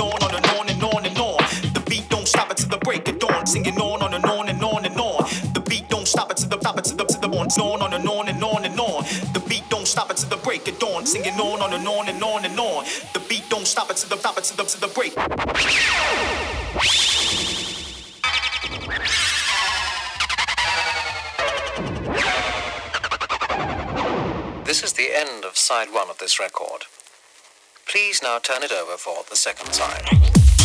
on, and on and on and on. The beat don't stop until the break of dawn. Singing on, and on and on and on. The beat don't stop until the stop until the the on, on, and on and on and on. The beat don't stop until the break of dawn. Singing on, and on and on and on. The beat don't stop until the stop until the the break. This is the end of side one of this record turn it over for the second side.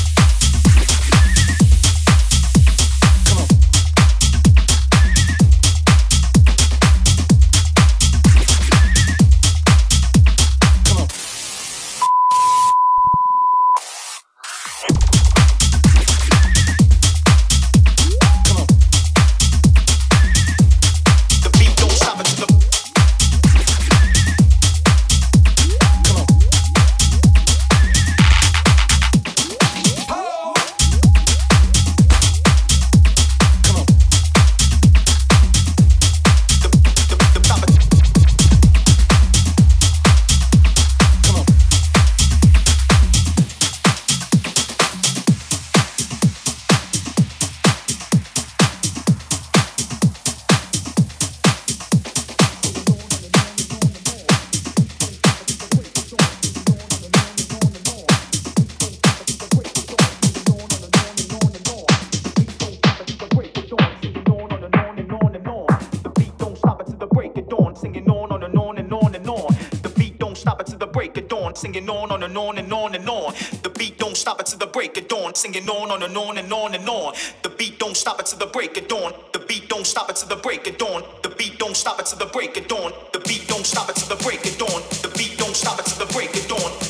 Stop it till the break of dawn. The beat don't stop it till the break of dawn. The beat don't stop it till the break of dawn.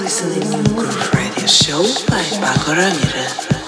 listening to Groove Radio Show by Pako Ramirez.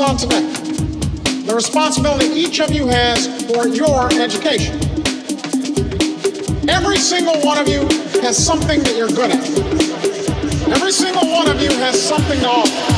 on today the responsibility each of you has for your education. Every single one of you has something that you're good at. Every single one of you has something to offer.